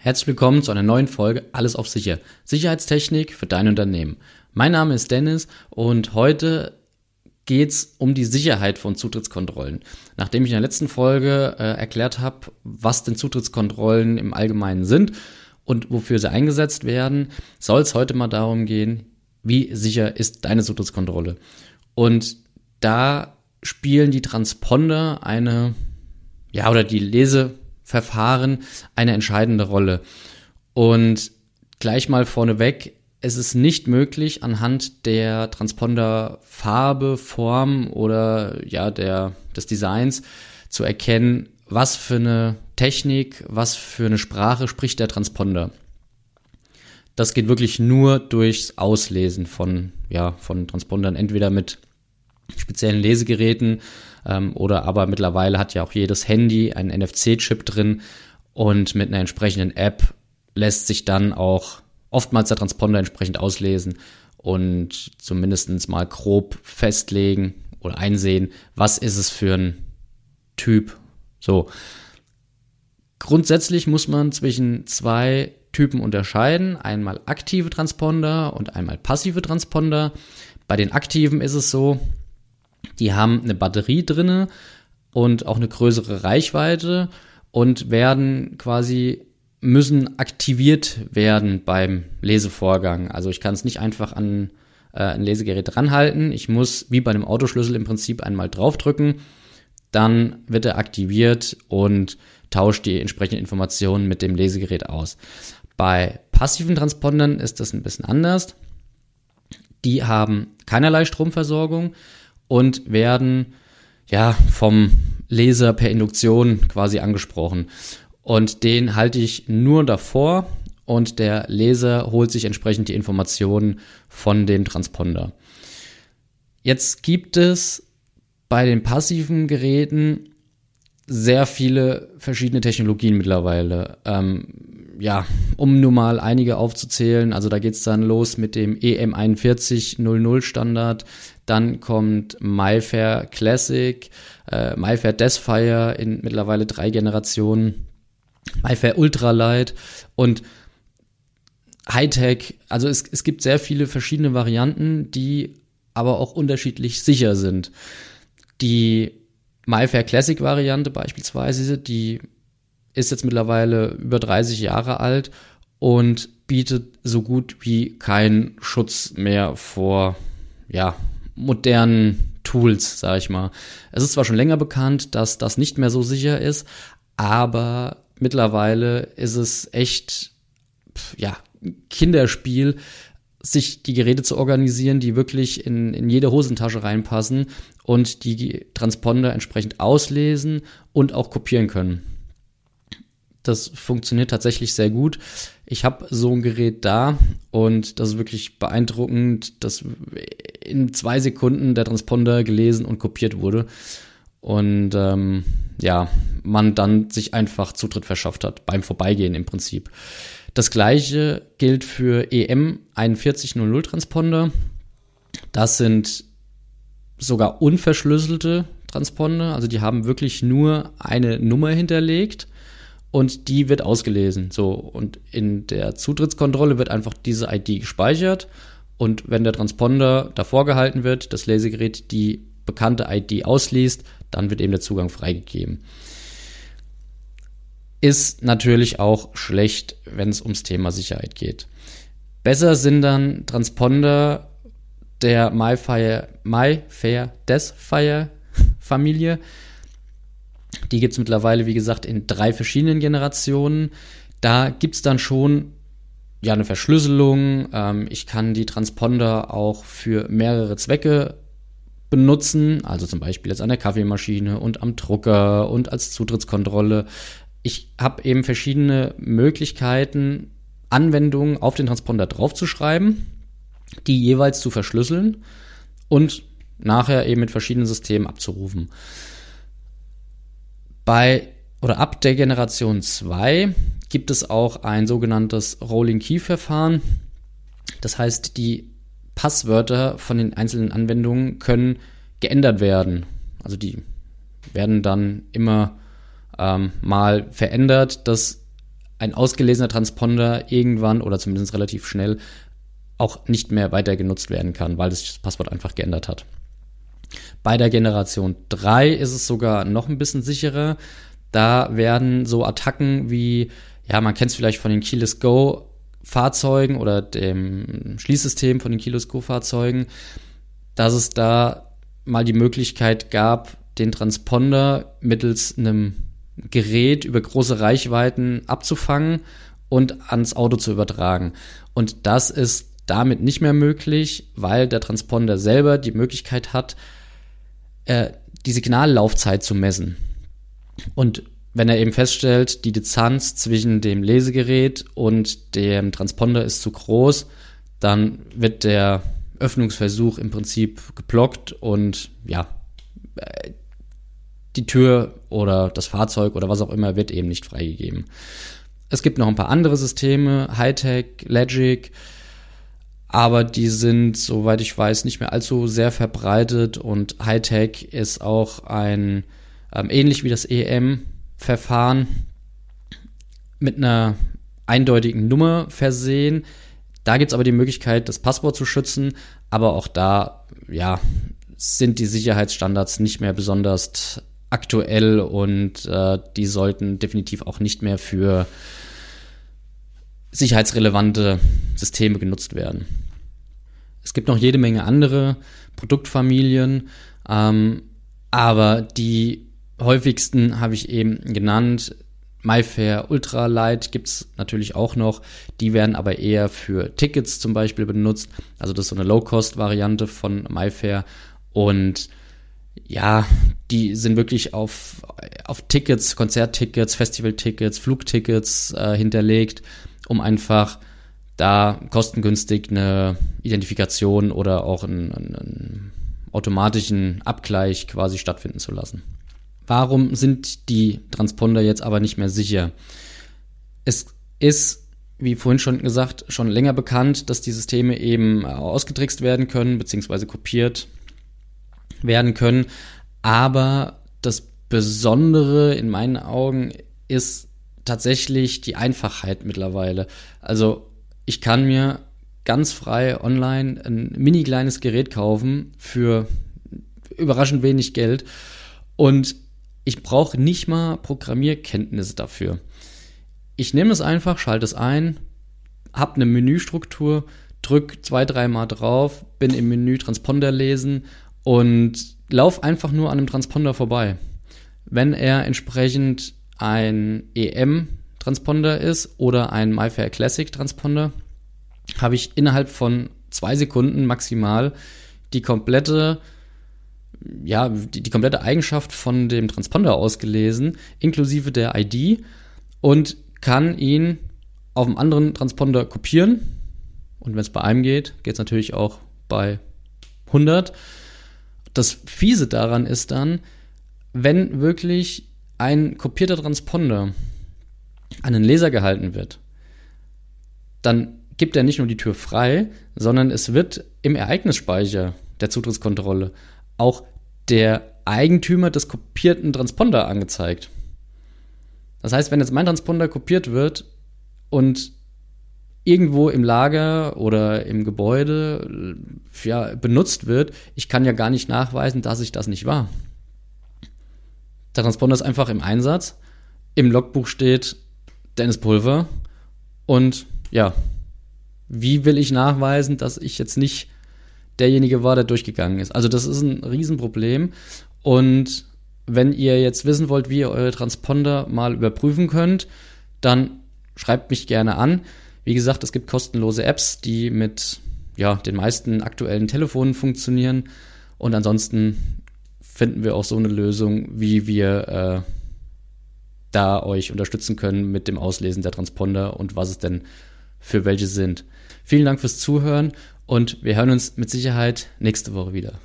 Herzlich willkommen zu einer neuen Folge Alles auf sicher. Sicherheitstechnik für dein Unternehmen. Mein Name ist Dennis und heute geht's um die Sicherheit von Zutrittskontrollen. Nachdem ich in der letzten Folge äh, erklärt habe, was denn Zutrittskontrollen im Allgemeinen sind und wofür sie eingesetzt werden, soll es heute mal darum gehen, wie sicher ist deine Zutrittskontrolle. Und da spielen die Transponder eine, ja, oder die Lese Verfahren eine entscheidende Rolle. Und gleich mal vorneweg, es ist nicht möglich, anhand der Transponder-Farbe, Form oder ja, der, des Designs zu erkennen, was für eine Technik, was für eine Sprache spricht der Transponder. Das geht wirklich nur durchs Auslesen von, ja, von Transpondern, entweder mit speziellen Lesegeräten ähm, oder aber mittlerweile hat ja auch jedes Handy einen NFC-Chip drin und mit einer entsprechenden App lässt sich dann auch oftmals der Transponder entsprechend auslesen und zumindest mal grob festlegen oder einsehen, was ist es für ein Typ. So. Grundsätzlich muss man zwischen zwei Typen unterscheiden. Einmal aktive Transponder und einmal passive Transponder. Bei den aktiven ist es so, die haben eine Batterie drinne und auch eine größere Reichweite und werden quasi müssen aktiviert werden beim Lesevorgang. Also ich kann es nicht einfach an äh, ein Lesegerät dranhalten. Ich muss wie bei einem Autoschlüssel im Prinzip einmal draufdrücken. Dann wird er aktiviert und tauscht die entsprechenden Informationen mit dem Lesegerät aus. Bei passiven Transpondern ist das ein bisschen anders. Die haben keinerlei Stromversorgung und werden ja vom Leser per Induktion quasi angesprochen. Und den halte ich nur davor und der Leser holt sich entsprechend die Informationen von dem Transponder. Jetzt gibt es bei den passiven Geräten sehr viele verschiedene Technologien mittlerweile. Ähm, ja, um nur mal einige aufzuzählen, also da geht's dann los mit dem EM4100 Standard, dann kommt MyFair Classic, äh, MyFair Deathfire in mittlerweile drei Generationen, MyFair Ultralight und Hightech. Also es, es gibt sehr viele verschiedene Varianten, die aber auch unterschiedlich sicher sind. Die MyFair Classic Variante beispielsweise, die ist jetzt mittlerweile über 30 Jahre alt und bietet so gut wie keinen Schutz mehr vor ja, modernen Tools, sag ich mal. Es ist zwar schon länger bekannt, dass das nicht mehr so sicher ist, aber mittlerweile ist es echt, ja, Kinderspiel, sich die Geräte zu organisieren, die wirklich in, in jede Hosentasche reinpassen und die Transponder entsprechend auslesen und auch kopieren können. Das funktioniert tatsächlich sehr gut. Ich habe so ein Gerät da und das ist wirklich beeindruckend, dass in zwei Sekunden der Transponder gelesen und kopiert wurde. Und ähm, ja, man dann sich einfach Zutritt verschafft hat, beim Vorbeigehen im Prinzip. Das gleiche gilt für EM 4100 Transponder. Das sind sogar unverschlüsselte Transponder, also die haben wirklich nur eine Nummer hinterlegt und die wird ausgelesen. So, und in der Zutrittskontrolle wird einfach diese ID gespeichert und wenn der Transponder davor gehalten wird, das Lesegerät die bekannte ID ausliest, dann wird eben der Zugang freigegeben. Ist natürlich auch schlecht, wenn es ums Thema Sicherheit geht. Besser sind dann Transponder der MyFire, MyFair Deathfire Familie, die gibt es mittlerweile, wie gesagt, in drei verschiedenen Generationen. Da gibt es dann schon ja eine Verschlüsselung. Ähm, ich kann die Transponder auch für mehrere Zwecke benutzen, also zum Beispiel jetzt an der Kaffeemaschine und am Drucker und als Zutrittskontrolle. Ich habe eben verschiedene Möglichkeiten, Anwendungen auf den Transponder draufzuschreiben, die jeweils zu verschlüsseln und nachher eben mit verschiedenen Systemen abzurufen. Bei oder ab der Generation 2 gibt es auch ein sogenanntes Rolling Key Verfahren. Das heißt, die Passwörter von den einzelnen Anwendungen können geändert werden. Also die werden dann immer ähm, mal verändert, dass ein ausgelesener Transponder irgendwann oder zumindest relativ schnell auch nicht mehr weiter genutzt werden kann, weil sich das Passwort einfach geändert hat. Bei der Generation 3 ist es sogar noch ein bisschen sicherer. Da werden so Attacken wie, ja, man kennt es vielleicht von den Keyless Go Fahrzeugen oder dem Schließsystem von den Keyless Go Fahrzeugen, dass es da mal die Möglichkeit gab, den Transponder mittels einem Gerät über große Reichweiten abzufangen und ans Auto zu übertragen. Und das ist damit nicht mehr möglich, weil der Transponder selber die Möglichkeit hat, äh, die Signallaufzeit zu messen. Und wenn er eben feststellt, die Distanz zwischen dem Lesegerät und dem Transponder ist zu groß, dann wird der Öffnungsversuch im Prinzip geblockt und ja, äh, die Tür oder das Fahrzeug oder was auch immer wird eben nicht freigegeben. Es gibt noch ein paar andere Systeme, Hightech, Logic, aber die sind, soweit ich weiß, nicht mehr allzu sehr verbreitet und Hightech ist auch ein, ähm, ähnlich wie das EM-Verfahren, mit einer eindeutigen Nummer versehen. Da gibt es aber die Möglichkeit, das Passwort zu schützen, aber auch da, ja, sind die Sicherheitsstandards nicht mehr besonders aktuell und äh, die sollten definitiv auch nicht mehr für sicherheitsrelevante Systeme genutzt werden. Es gibt noch jede Menge andere Produktfamilien, ähm, aber die häufigsten habe ich eben genannt. MyFair Ultralight gibt es natürlich auch noch. Die werden aber eher für Tickets zum Beispiel benutzt. Also das ist so eine Low-Cost-Variante von MyFair. Und ja, die sind wirklich auf, auf Tickets, Konzerttickets, Festivaltickets, Flugtickets äh, hinterlegt um einfach da kostengünstig eine Identifikation oder auch einen, einen automatischen Abgleich quasi stattfinden zu lassen. Warum sind die Transponder jetzt aber nicht mehr sicher? Es ist, wie vorhin schon gesagt, schon länger bekannt, dass die Systeme eben ausgetrickst werden können, beziehungsweise kopiert werden können. Aber das Besondere in meinen Augen ist tatsächlich die Einfachheit mittlerweile. Also ich kann mir ganz frei online ein mini kleines Gerät kaufen für überraschend wenig Geld und ich brauche nicht mal Programmierkenntnisse dafür. Ich nehme es einfach, schalte es ein, habe eine Menüstruktur, drücke zwei, dreimal drauf, bin im Menü Transponder lesen und laufe einfach nur an einem Transponder vorbei. Wenn er entsprechend ein EM-Transponder ist oder ein MyFair Classic-Transponder, habe ich innerhalb von zwei Sekunden maximal die komplette ja, die, die komplette Eigenschaft von dem Transponder ausgelesen, inklusive der ID und kann ihn auf einem anderen Transponder kopieren. Und wenn es bei einem geht, geht es natürlich auch bei 100. Das Fiese daran ist dann, wenn wirklich ein kopierter Transponder an den Laser gehalten wird, dann gibt er nicht nur die Tür frei, sondern es wird im Ereignisspeicher der Zutrittskontrolle auch der Eigentümer des kopierten Transponder angezeigt. Das heißt, wenn jetzt mein Transponder kopiert wird und irgendwo im Lager oder im Gebäude ja, benutzt wird, ich kann ja gar nicht nachweisen, dass ich das nicht war. Der Transponder ist einfach im Einsatz. Im Logbuch steht Dennis Pulver. Und ja, wie will ich nachweisen, dass ich jetzt nicht derjenige war, der durchgegangen ist? Also das ist ein Riesenproblem. Und wenn ihr jetzt wissen wollt, wie ihr eure Transponder mal überprüfen könnt, dann schreibt mich gerne an. Wie gesagt, es gibt kostenlose Apps, die mit ja, den meisten aktuellen Telefonen funktionieren. Und ansonsten finden wir auch so eine Lösung, wie wir äh, da euch unterstützen können mit dem Auslesen der Transponder und was es denn für welche sind. Vielen Dank fürs Zuhören und wir hören uns mit Sicherheit nächste Woche wieder.